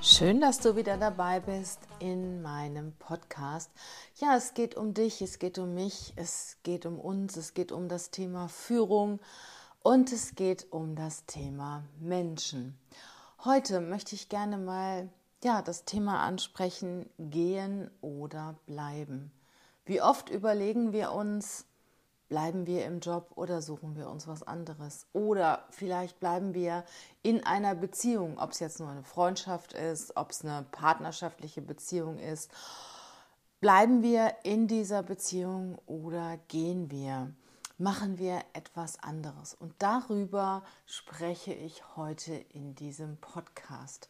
Schön, dass du wieder dabei bist in meinem Podcast. Ja, es geht um dich, es geht um mich, es geht um uns, es geht um das Thema Führung und es geht um das Thema Menschen. Heute möchte ich gerne mal ja, das Thema ansprechen, gehen oder bleiben. Wie oft überlegen wir uns, Bleiben wir im Job oder suchen wir uns was anderes? Oder vielleicht bleiben wir in einer Beziehung, ob es jetzt nur eine Freundschaft ist, ob es eine partnerschaftliche Beziehung ist. Bleiben wir in dieser Beziehung oder gehen wir? Machen wir etwas anderes? Und darüber spreche ich heute in diesem Podcast.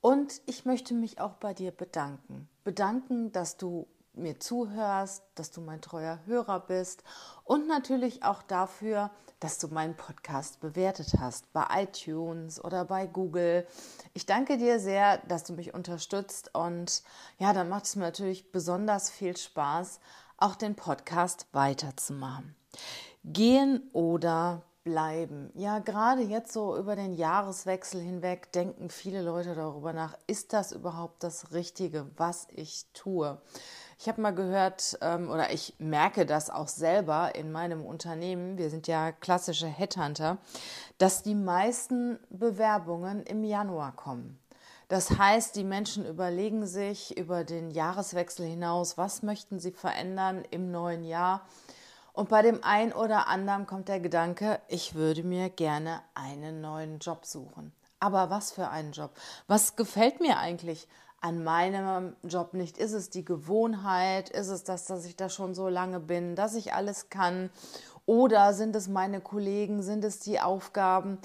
Und ich möchte mich auch bei dir bedanken. Bedanken, dass du mir zuhörst, dass du mein treuer Hörer bist und natürlich auch dafür, dass du meinen Podcast bewertet hast bei iTunes oder bei Google. Ich danke dir sehr, dass du mich unterstützt und ja, dann macht es mir natürlich besonders viel Spaß, auch den Podcast weiterzumachen. Gehen oder bleiben. Ja, gerade jetzt so über den Jahreswechsel hinweg denken viele Leute darüber nach, ist das überhaupt das Richtige, was ich tue? Ich habe mal gehört ähm, oder ich merke das auch selber in meinem Unternehmen, wir sind ja klassische Headhunter, dass die meisten Bewerbungen im Januar kommen. Das heißt, die Menschen überlegen sich über den Jahreswechsel hinaus, was möchten sie verändern im neuen Jahr. Und bei dem einen oder anderen kommt der Gedanke, ich würde mir gerne einen neuen Job suchen. Aber was für einen Job? Was gefällt mir eigentlich an meinem Job nicht? Ist es die Gewohnheit? Ist es das, dass ich da schon so lange bin, dass ich alles kann? Oder sind es meine Kollegen? Sind es die Aufgaben?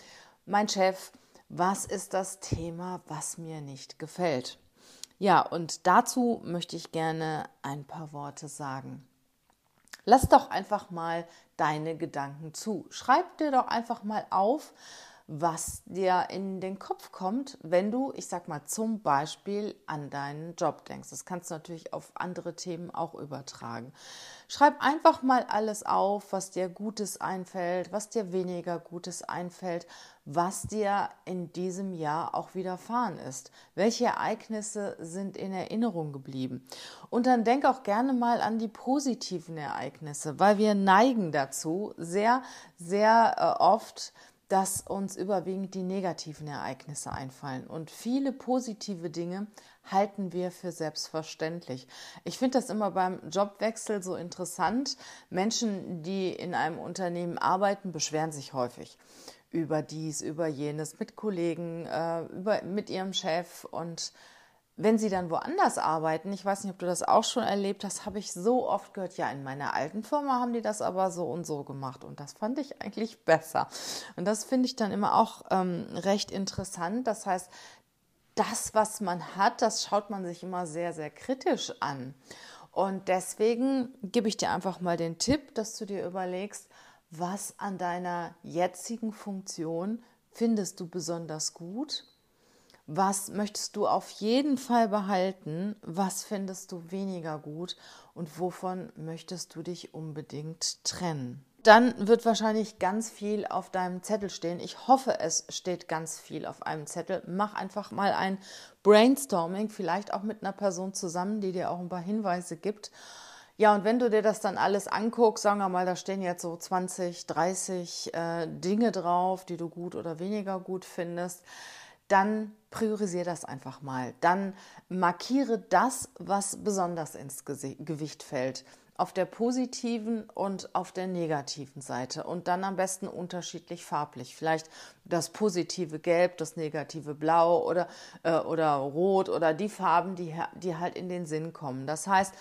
Mein Chef? Was ist das Thema, was mir nicht gefällt? Ja, und dazu möchte ich gerne ein paar Worte sagen. Lass doch einfach mal deine Gedanken zu. Schreib dir doch einfach mal auf, was dir in den Kopf kommt, wenn du, ich sag mal, zum Beispiel an deinen Job denkst. Das kannst du natürlich auf andere Themen auch übertragen. Schreib einfach mal alles auf, was dir Gutes einfällt, was dir weniger Gutes einfällt, was dir in diesem Jahr auch widerfahren ist. Welche Ereignisse sind in Erinnerung geblieben? Und dann denk auch gerne mal an die positiven Ereignisse, weil wir neigen dazu, sehr, sehr äh, oft dass uns überwiegend die negativen Ereignisse einfallen. Und viele positive Dinge halten wir für selbstverständlich. Ich finde das immer beim Jobwechsel so interessant. Menschen, die in einem Unternehmen arbeiten, beschweren sich häufig über dies, über jenes, mit Kollegen, äh, über, mit ihrem Chef und wenn sie dann woanders arbeiten, ich weiß nicht, ob du das auch schon erlebt hast, habe ich so oft gehört, ja, in meiner alten Firma haben die das aber so und so gemacht und das fand ich eigentlich besser. Und das finde ich dann immer auch ähm, recht interessant. Das heißt, das, was man hat, das schaut man sich immer sehr, sehr kritisch an. Und deswegen gebe ich dir einfach mal den Tipp, dass du dir überlegst, was an deiner jetzigen Funktion findest du besonders gut was möchtest du auf jeden Fall behalten? Was findest du weniger gut? Und wovon möchtest du dich unbedingt trennen? Dann wird wahrscheinlich ganz viel auf deinem Zettel stehen. Ich hoffe, es steht ganz viel auf einem Zettel. Mach einfach mal ein Brainstorming, vielleicht auch mit einer Person zusammen, die dir auch ein paar Hinweise gibt. Ja, und wenn du dir das dann alles anguckst, sagen wir mal, da stehen jetzt so 20, 30 äh, Dinge drauf, die du gut oder weniger gut findest, dann priorisiere das einfach mal. Dann markiere das, was besonders ins Gewicht fällt. Auf der positiven und auf der negativen Seite. Und dann am besten unterschiedlich farblich. Vielleicht das positive Gelb, das negative Blau oder, äh, oder Rot oder die Farben, die, die halt in den Sinn kommen. Das heißt,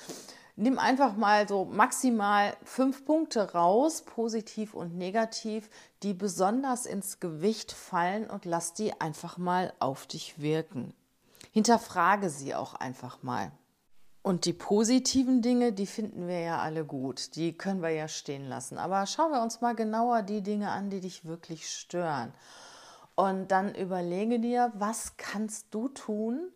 Nimm einfach mal so maximal fünf Punkte raus, positiv und negativ, die besonders ins Gewicht fallen und lass die einfach mal auf dich wirken. Hinterfrage sie auch einfach mal. Und die positiven Dinge, die finden wir ja alle gut, die können wir ja stehen lassen. Aber schauen wir uns mal genauer die Dinge an, die dich wirklich stören. Und dann überlege dir, was kannst du tun,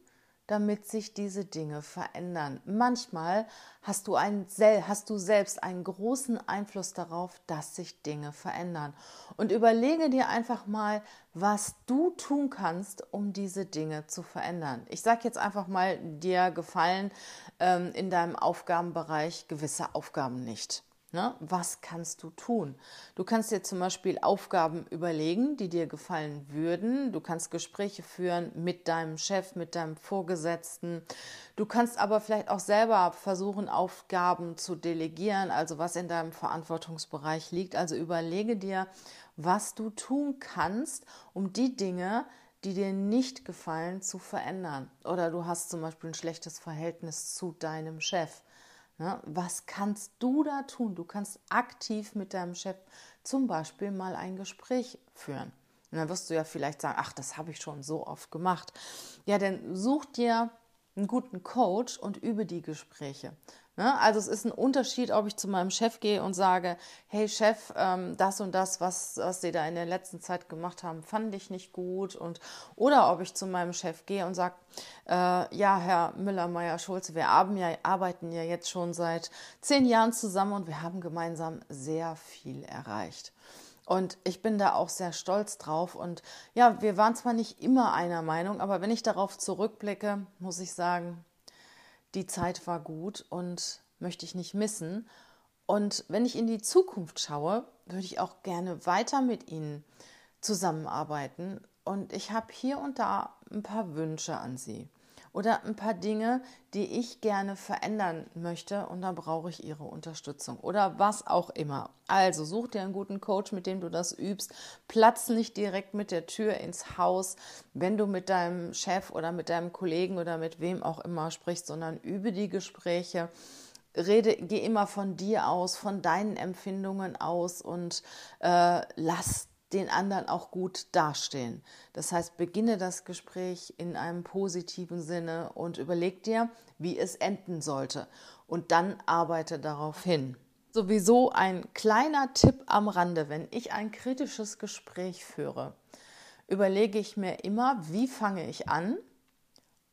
damit sich diese Dinge verändern. Manchmal hast du, ein, hast du selbst einen großen Einfluss darauf, dass sich Dinge verändern. Und überlege dir einfach mal, was du tun kannst, um diese Dinge zu verändern. Ich sage jetzt einfach mal, dir gefallen ähm, in deinem Aufgabenbereich gewisse Aufgaben nicht. Ne? Was kannst du tun? Du kannst dir zum Beispiel Aufgaben überlegen, die dir gefallen würden. Du kannst Gespräche führen mit deinem Chef, mit deinem Vorgesetzten. Du kannst aber vielleicht auch selber versuchen, Aufgaben zu delegieren, also was in deinem Verantwortungsbereich liegt. Also überlege dir, was du tun kannst, um die Dinge, die dir nicht gefallen, zu verändern. Oder du hast zum Beispiel ein schlechtes Verhältnis zu deinem Chef Ne? Was kannst du da tun? Du kannst aktiv mit deinem Chef zum Beispiel mal ein Gespräch führen. Und dann wirst du ja vielleicht sagen, ach, das habe ich schon so oft gemacht. Ja, dann such dir einen guten Coach und übe die Gespräche. Ne? Also es ist ein Unterschied, ob ich zu meinem Chef gehe und sage, hey Chef, ähm, das und das, was, was Sie da in der letzten Zeit gemacht haben, fand ich nicht gut. Und, oder ob ich zu meinem Chef gehe und sage, äh, ja, Herr Müller-Meyer-Schulze, wir haben ja, arbeiten ja jetzt schon seit zehn Jahren zusammen und wir haben gemeinsam sehr viel erreicht. Und ich bin da auch sehr stolz drauf. Und ja, wir waren zwar nicht immer einer Meinung, aber wenn ich darauf zurückblicke, muss ich sagen, die Zeit war gut und möchte ich nicht missen. Und wenn ich in die Zukunft schaue, würde ich auch gerne weiter mit Ihnen zusammenarbeiten. Und ich habe hier und da ein paar Wünsche an Sie oder ein paar Dinge, die ich gerne verändern möchte und da brauche ich Ihre Unterstützung oder was auch immer. Also such dir einen guten Coach, mit dem du das übst. Platz nicht direkt mit der Tür ins Haus, wenn du mit deinem Chef oder mit deinem Kollegen oder mit wem auch immer sprichst, sondern übe die Gespräche rede, geh immer von dir aus, von deinen Empfindungen aus und äh, lass den anderen auch gut dastehen. Das heißt, beginne das Gespräch in einem positiven Sinne und überleg dir, wie es enden sollte. Und dann arbeite darauf hin. Sowieso ein kleiner Tipp am Rande, wenn ich ein kritisches Gespräch führe, überlege ich mir immer, wie fange ich an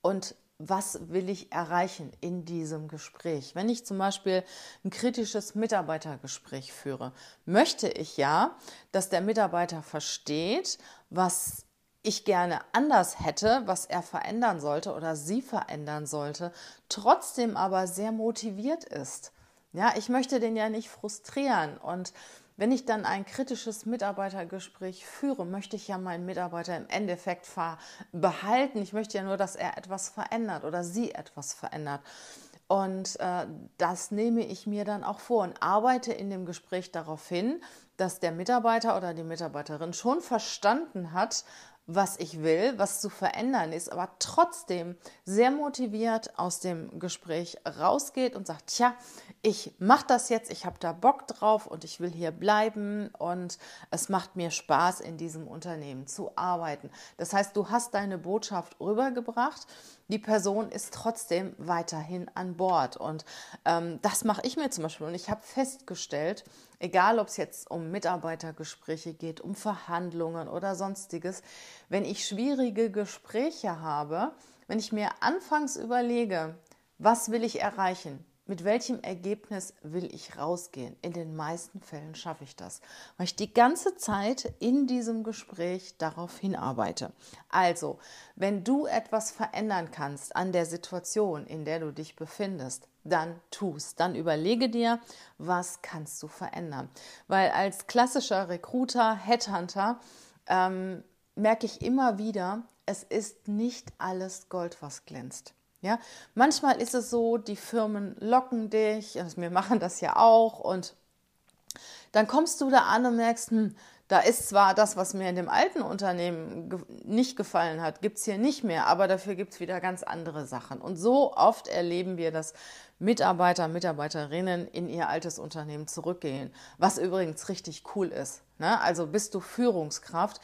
und was will ich erreichen in diesem Gespräch? Wenn ich zum Beispiel ein kritisches Mitarbeitergespräch führe, möchte ich ja, dass der Mitarbeiter versteht, was ich gerne anders hätte, was er verändern sollte oder sie verändern sollte, trotzdem aber sehr motiviert ist. Ja, ich möchte den ja nicht frustrieren und wenn ich dann ein kritisches Mitarbeitergespräch führe, möchte ich ja meinen Mitarbeiter im Endeffekt behalten. Ich möchte ja nur, dass er etwas verändert oder sie etwas verändert. Und äh, das nehme ich mir dann auch vor und arbeite in dem Gespräch darauf hin, dass der Mitarbeiter oder die Mitarbeiterin schon verstanden hat, was ich will, was zu verändern ist, aber trotzdem sehr motiviert aus dem Gespräch rausgeht und sagt, tja, ich mache das jetzt, ich habe da Bock drauf und ich will hier bleiben und es macht mir Spaß, in diesem Unternehmen zu arbeiten. Das heißt, du hast deine Botschaft rübergebracht, die Person ist trotzdem weiterhin an Bord. Und ähm, das mache ich mir zum Beispiel. Und ich habe festgestellt, egal ob es jetzt um Mitarbeitergespräche geht, um Verhandlungen oder sonstiges, wenn ich schwierige Gespräche habe, wenn ich mir anfangs überlege, was will ich erreichen, mit welchem Ergebnis will ich rausgehen? In den meisten Fällen schaffe ich das, weil ich die ganze Zeit in diesem Gespräch darauf hinarbeite. Also, wenn du etwas verändern kannst an der Situation, in der du dich befindest, dann tust. Dann überlege dir, was kannst du verändern. Weil als klassischer Recruiter, Headhunter, ähm, merke ich immer wieder, es ist nicht alles Gold, was glänzt. Ja, manchmal ist es so, die Firmen locken dich, also wir machen das ja auch und dann kommst du da an und merkst, hm, da ist zwar das, was mir in dem alten Unternehmen ge nicht gefallen hat, gibt es hier nicht mehr, aber dafür gibt es wieder ganz andere Sachen. Und so oft erleben wir, dass Mitarbeiter, Mitarbeiterinnen in ihr altes Unternehmen zurückgehen, was übrigens richtig cool ist. Ne? Also bist du Führungskraft,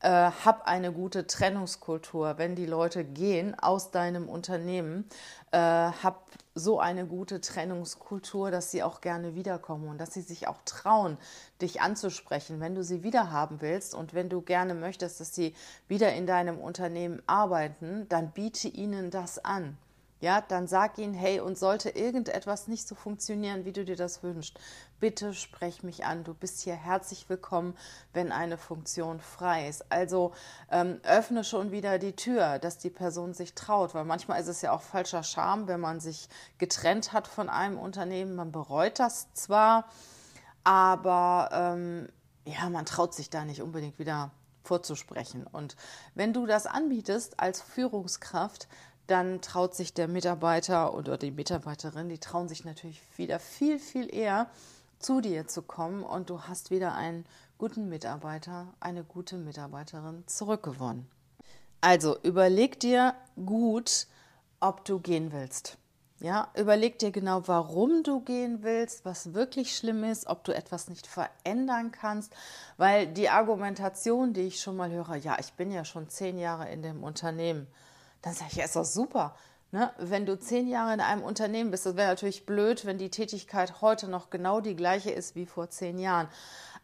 äh, hab eine gute Trennungskultur, wenn die Leute gehen aus deinem Unternehmen, äh, hab so eine gute Trennungskultur, dass sie auch gerne wiederkommen und dass sie sich auch trauen, dich anzusprechen, wenn du sie wieder haben willst. Und wenn du gerne möchtest, dass sie wieder in deinem Unternehmen arbeiten, dann biete ihnen das an ja, dann sag ihnen, hey, und sollte irgendetwas nicht so funktionieren, wie du dir das wünschst, bitte sprech mich an. Du bist hier herzlich willkommen, wenn eine Funktion frei ist. Also ähm, öffne schon wieder die Tür, dass die Person sich traut, weil manchmal ist es ja auch falscher Charme, wenn man sich getrennt hat von einem Unternehmen. Man bereut das zwar, aber ähm, ja, man traut sich da nicht unbedingt wieder vorzusprechen. Und wenn du das anbietest als Führungskraft, dann traut sich der Mitarbeiter oder die Mitarbeiterin, die trauen sich natürlich wieder viel, viel eher zu dir zu kommen und du hast wieder einen guten Mitarbeiter, eine gute Mitarbeiterin zurückgewonnen. Also überleg dir gut, ob du gehen willst. Ja, überleg dir genau, warum du gehen willst, was wirklich schlimm ist, ob du etwas nicht verändern kannst, weil die Argumentation, die ich schon mal höre, ja, ich bin ja schon zehn Jahre in dem Unternehmen, dann sage ich, ja, ist doch super. Ne? Wenn du zehn Jahre in einem Unternehmen bist, das wäre natürlich blöd, wenn die Tätigkeit heute noch genau die gleiche ist wie vor zehn Jahren.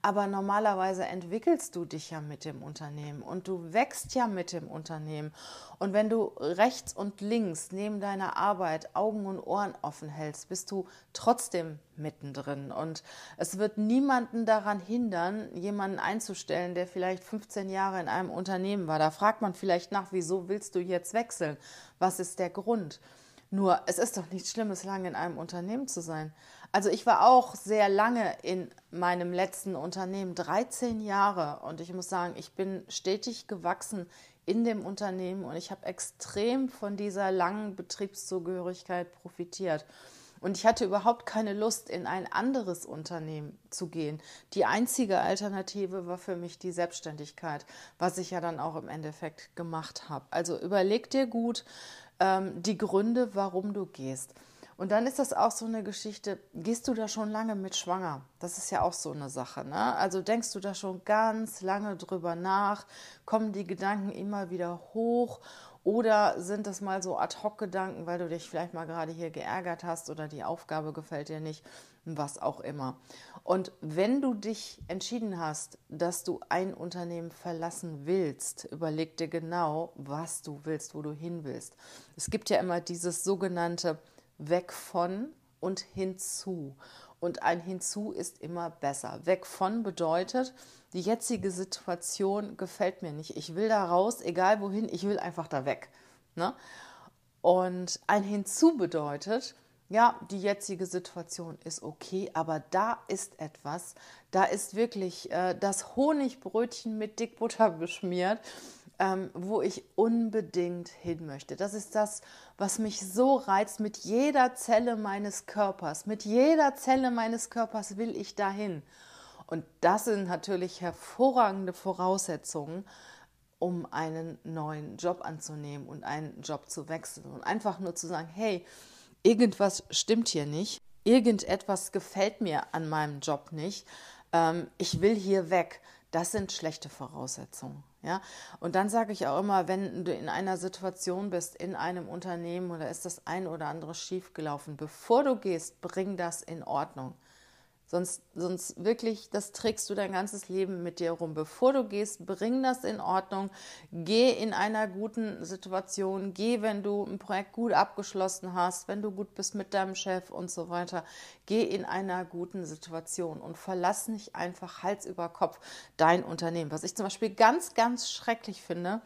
Aber normalerweise entwickelst du dich ja mit dem Unternehmen und du wächst ja mit dem Unternehmen. Und wenn du rechts und links neben deiner Arbeit Augen und Ohren offen hältst, bist du trotzdem mittendrin. Und es wird niemanden daran hindern, jemanden einzustellen, der vielleicht 15 Jahre in einem Unternehmen war. Da fragt man vielleicht nach, wieso willst du jetzt wechseln? Was ist der Grund? Nur, es ist doch nichts Schlimmes, lange in einem Unternehmen zu sein. Also ich war auch sehr lange in meinem letzten Unternehmen, 13 Jahre. Und ich muss sagen, ich bin stetig gewachsen in dem Unternehmen und ich habe extrem von dieser langen Betriebszugehörigkeit profitiert. Und ich hatte überhaupt keine Lust, in ein anderes Unternehmen zu gehen. Die einzige Alternative war für mich die Selbstständigkeit, was ich ja dann auch im Endeffekt gemacht habe. Also überleg dir gut, ähm, die Gründe, warum du gehst. Und dann ist das auch so eine Geschichte, gehst du da schon lange mit schwanger? Das ist ja auch so eine Sache. Ne? Also denkst du da schon ganz lange drüber nach? Kommen die Gedanken immer wieder hoch? Oder sind das mal so Ad-Hoc-Gedanken, weil du dich vielleicht mal gerade hier geärgert hast oder die Aufgabe gefällt dir nicht, was auch immer. Und wenn du dich entschieden hast, dass du ein Unternehmen verlassen willst, überleg dir genau, was du willst, wo du hin willst. Es gibt ja immer dieses sogenannte weg von und hinzu. Und ein hinzu ist immer besser. Weg von bedeutet, die jetzige Situation gefällt mir nicht. Ich will da raus, egal wohin, ich will einfach da weg. Ne? Und ein hinzu bedeutet, ja, die jetzige Situation ist okay, aber da ist etwas, da ist wirklich äh, das Honigbrötchen mit Dickbutter beschmiert, ähm, wo ich unbedingt hin möchte. Das ist das, was mich so reizt. Mit jeder Zelle meines Körpers, mit jeder Zelle meines Körpers will ich dahin. Und das sind natürlich hervorragende Voraussetzungen, um einen neuen Job anzunehmen und einen Job zu wechseln. Und einfach nur zu sagen, hey, irgendwas stimmt hier nicht, irgendetwas gefällt mir an meinem Job nicht, ähm, ich will hier weg. Das sind schlechte Voraussetzungen. Ja? Und dann sage ich auch immer, wenn du in einer Situation bist, in einem Unternehmen oder ist das ein oder andere schiefgelaufen, bevor du gehst, bring das in Ordnung. Sonst, sonst wirklich, das trägst du dein ganzes Leben mit dir rum. Bevor du gehst, bring das in Ordnung. Geh in einer guten Situation. Geh, wenn du ein Projekt gut abgeschlossen hast, wenn du gut bist mit deinem Chef und so weiter. Geh in einer guten Situation und verlass nicht einfach Hals über Kopf dein Unternehmen. Was ich zum Beispiel ganz, ganz schrecklich finde,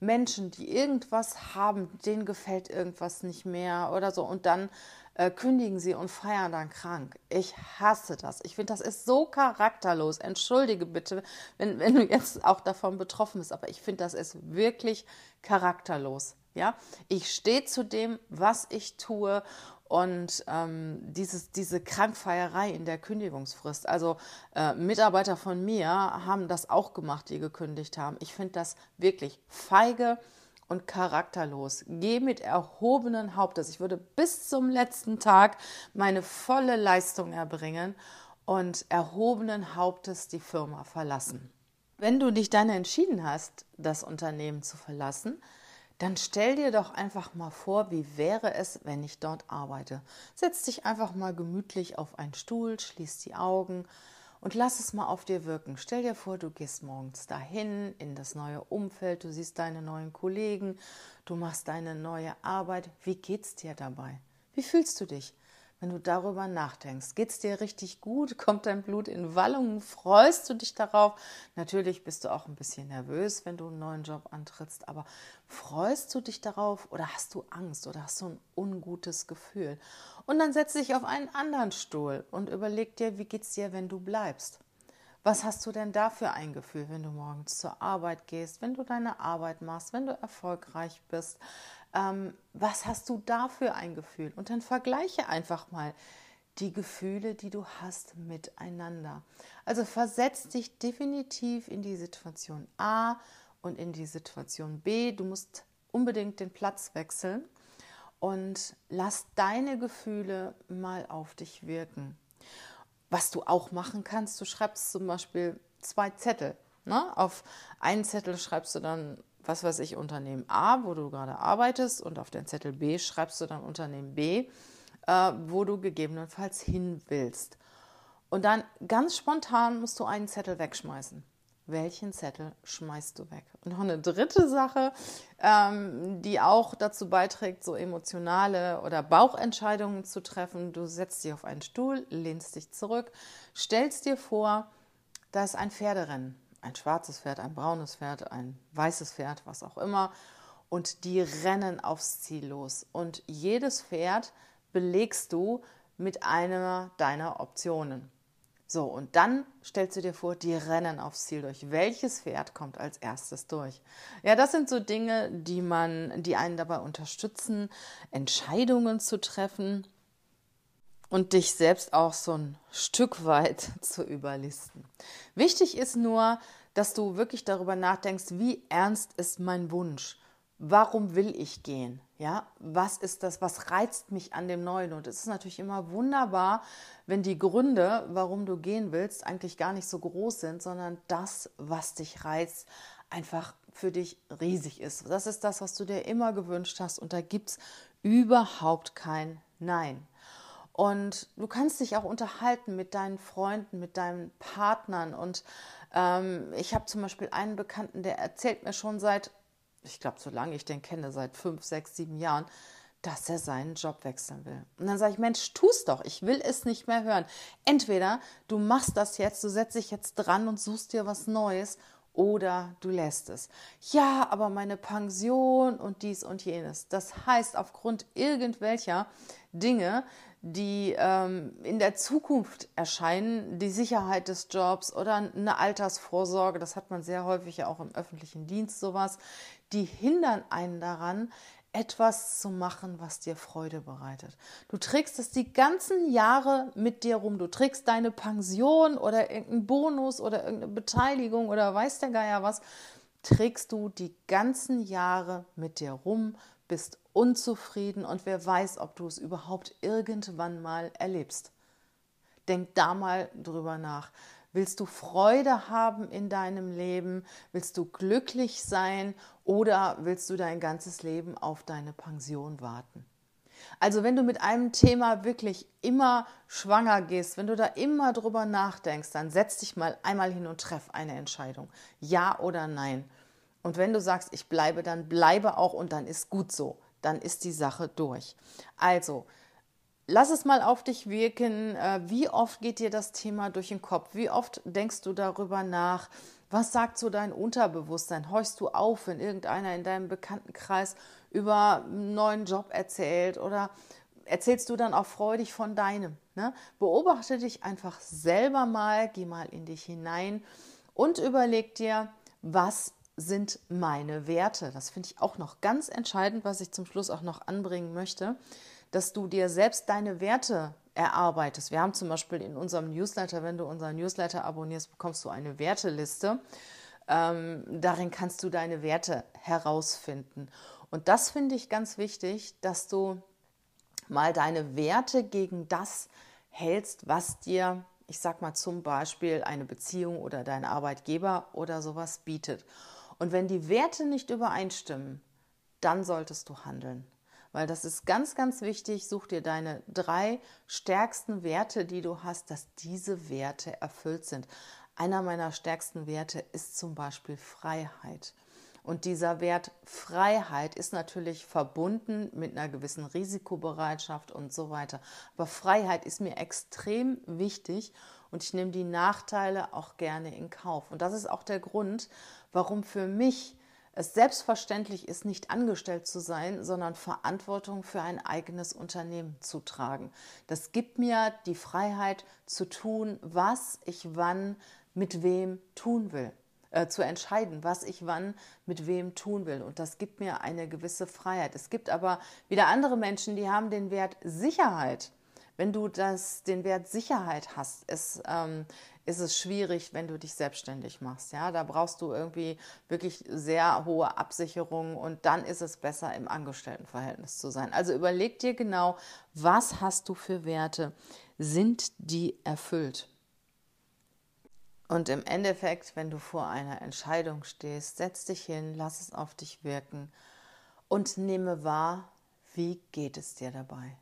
Menschen, die irgendwas haben, denen gefällt irgendwas nicht mehr oder so und dann äh, kündigen sie und feiern dann krank. Ich hasse das. Ich finde, das ist so charakterlos. Entschuldige bitte, wenn, wenn du jetzt auch davon betroffen bist, aber ich finde, das ist wirklich charakterlos. Ja, ich stehe zu dem, was ich tue und ähm, dieses, diese Krankfeierei in der Kündigungsfrist. Also äh, Mitarbeiter von mir haben das auch gemacht, die gekündigt haben. Ich finde das wirklich feige und charakterlos. Geh mit erhobenen Hauptes. Ich würde bis zum letzten Tag meine volle Leistung erbringen und erhobenen Hauptes die Firma verlassen. Wenn du dich dann entschieden hast, das Unternehmen zu verlassen, dann stell dir doch einfach mal vor, wie wäre es, wenn ich dort arbeite. Setz dich einfach mal gemütlich auf einen Stuhl, schließ die Augen und lass es mal auf dir wirken. Stell dir vor, du gehst morgens dahin in das neue Umfeld, du siehst deine neuen Kollegen, du machst deine neue Arbeit. Wie geht's dir dabei? Wie fühlst du dich? Wenn du darüber nachdenkst. Geht es dir richtig gut? Kommt dein Blut in Wallungen? Freust du dich darauf? Natürlich bist du auch ein bisschen nervös, wenn du einen neuen Job antrittst, aber freust du dich darauf oder hast du Angst oder hast du ein ungutes Gefühl? Und dann setz dich auf einen anderen Stuhl und überleg dir, wie geht es dir, wenn du bleibst? Was hast du denn da für ein Gefühl, wenn du morgens zur Arbeit gehst, wenn du deine Arbeit machst, wenn du erfolgreich bist? Ähm, was hast du da für ein Gefühl? Und dann vergleiche einfach mal die Gefühle, die du hast, miteinander. Also versetz dich definitiv in die Situation A und in die Situation B. Du musst unbedingt den Platz wechseln und lass deine Gefühle mal auf dich wirken. Was du auch machen kannst, du schreibst zum Beispiel zwei Zettel. Ne? Auf einen Zettel schreibst du dann was weiß ich, Unternehmen A, wo du gerade arbeitest, und auf den Zettel B schreibst du dann Unternehmen B, äh, wo du gegebenenfalls hin willst. Und dann ganz spontan musst du einen Zettel wegschmeißen. Welchen Zettel schmeißt du weg? Und noch eine dritte Sache, ähm, die auch dazu beiträgt, so emotionale oder Bauchentscheidungen zu treffen. Du setzt dich auf einen Stuhl, lehnst dich zurück, stellst dir vor, da ist ein Pferderennen ein schwarzes Pferd, ein braunes Pferd, ein weißes Pferd, was auch immer. Und die rennen aufs Ziel los. Und jedes Pferd belegst du mit einer deiner Optionen. So, und dann stellst du dir vor, die rennen aufs Ziel durch. Welches Pferd kommt als erstes durch? Ja, das sind so Dinge, die man, die einen dabei unterstützen, Entscheidungen zu treffen und dich selbst auch so ein Stück weit zu überlisten. Wichtig ist nur, dass du wirklich darüber nachdenkst, wie ernst ist mein Wunsch? Warum will ich gehen? Ja, was ist das? Was reizt mich an dem Neuen? Und es ist natürlich immer wunderbar, wenn die Gründe, warum du gehen willst, eigentlich gar nicht so groß sind, sondern das, was dich reizt, einfach für dich riesig ist. Das ist das, was du dir immer gewünscht hast. Und da gibt es überhaupt kein Nein. Und du kannst dich auch unterhalten mit deinen Freunden, mit deinen Partnern. Und ähm, ich habe zum Beispiel einen Bekannten, der erzählt mir schon seit, ich glaube, solange ich den kenne, seit fünf, sechs, sieben Jahren, dass er seinen Job wechseln will. Und dann sage ich, Mensch, tu's doch, ich will es nicht mehr hören. Entweder du machst das jetzt, du setzt dich jetzt dran und suchst dir was Neues oder du lässt es. Ja, aber meine Pension und dies und jenes. Das heißt, aufgrund irgendwelcher Dinge die ähm, in der Zukunft erscheinen, die Sicherheit des Jobs oder eine Altersvorsorge, das hat man sehr häufig ja auch im öffentlichen Dienst sowas, die hindern einen daran, etwas zu machen, was dir Freude bereitet. Du trägst es die ganzen Jahre mit dir rum. Du trägst deine Pension oder irgendeinen Bonus oder irgendeine Beteiligung oder weiß der Geier was, trägst du die ganzen Jahre mit dir rum, bist unzufrieden und wer weiß, ob du es überhaupt irgendwann mal erlebst. Denk da mal drüber nach. Willst du Freude haben in deinem Leben? Willst du glücklich sein oder willst du dein ganzes Leben auf deine Pension warten? Also wenn du mit einem Thema wirklich immer schwanger gehst, wenn du da immer drüber nachdenkst, dann setz dich mal einmal hin und treff eine Entscheidung. Ja oder nein. Und wenn du sagst, ich bleibe, dann bleibe auch und dann ist gut so. Dann ist die Sache durch. Also, lass es mal auf dich wirken. Äh, wie oft geht dir das Thema durch den Kopf? Wie oft denkst du darüber nach? Was sagt so dein Unterbewusstsein? Horchst du auf, wenn irgendeiner in deinem Bekanntenkreis über einen neuen Job erzählt oder erzählst du dann auch freudig von deinem? Ne? Beobachte dich einfach selber mal, geh mal in dich hinein und überleg dir, was sind meine Werte? Das finde ich auch noch ganz entscheidend, was ich zum Schluss auch noch anbringen möchte, dass du dir selbst deine Werte erarbeitest. Wir haben zum Beispiel in unserem Newsletter, wenn du unseren Newsletter abonnierst, bekommst du eine Werteliste. Ähm, darin kannst du deine Werte herausfinden. Und das finde ich ganz wichtig, dass du mal deine Werte gegen das hältst, was dir, ich sag mal zum Beispiel, eine Beziehung oder dein Arbeitgeber oder sowas bietet. Und wenn die Werte nicht übereinstimmen, dann solltest du handeln. Weil das ist ganz, ganz wichtig. Such dir deine drei stärksten Werte, die du hast, dass diese Werte erfüllt sind. Einer meiner stärksten Werte ist zum Beispiel Freiheit. Und dieser Wert Freiheit ist natürlich verbunden mit einer gewissen Risikobereitschaft und so weiter. Aber Freiheit ist mir extrem wichtig und ich nehme die Nachteile auch gerne in Kauf. Und das ist auch der Grund, warum für mich es selbstverständlich ist, nicht angestellt zu sein, sondern Verantwortung für ein eigenes Unternehmen zu tragen. Das gibt mir die Freiheit zu tun, was ich wann mit wem tun will äh, zu entscheiden, was ich wann mit wem tun will. Und das gibt mir eine gewisse Freiheit. Es gibt aber wieder andere Menschen, die haben den Wert Sicherheit. Wenn du das, den Wert Sicherheit hast, ist, ähm, ist es schwierig, wenn du dich selbstständig machst. Ja, da brauchst du irgendwie wirklich sehr hohe Absicherungen und dann ist es besser, im Angestelltenverhältnis zu sein. Also überleg dir genau, was hast du für Werte? Sind die erfüllt? Und im Endeffekt, wenn du vor einer Entscheidung stehst, setz dich hin, lass es auf dich wirken und nehme wahr, wie geht es dir dabei?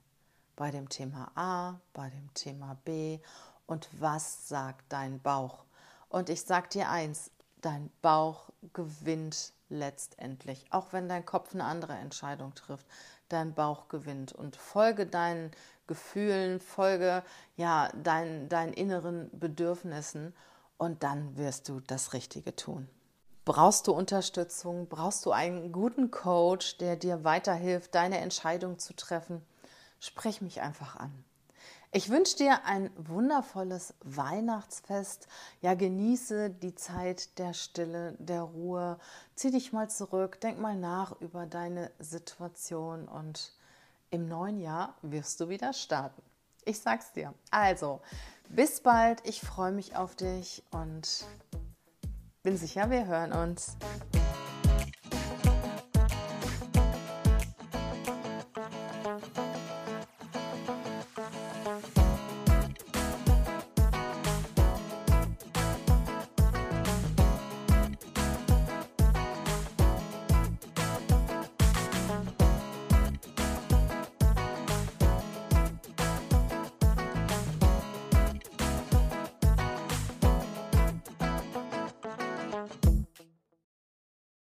Bei dem Thema A, bei dem Thema B und was sagt dein Bauch? Und ich sag dir eins, dein Bauch gewinnt letztendlich, auch wenn dein Kopf eine andere Entscheidung trifft. Dein Bauch gewinnt und folge deinen Gefühlen, folge ja dein, deinen inneren Bedürfnissen und dann wirst du das Richtige tun. Brauchst du Unterstützung? Brauchst du einen guten Coach, der dir weiterhilft, deine Entscheidung zu treffen? Sprich mich einfach an. Ich wünsche dir ein wundervolles Weihnachtsfest. Ja, genieße die Zeit der Stille, der Ruhe. Zieh dich mal zurück, denk mal nach über deine Situation und im neuen Jahr wirst du wieder starten. Ich sag's dir. Also, bis bald, ich freue mich auf dich und bin sicher, wir hören uns.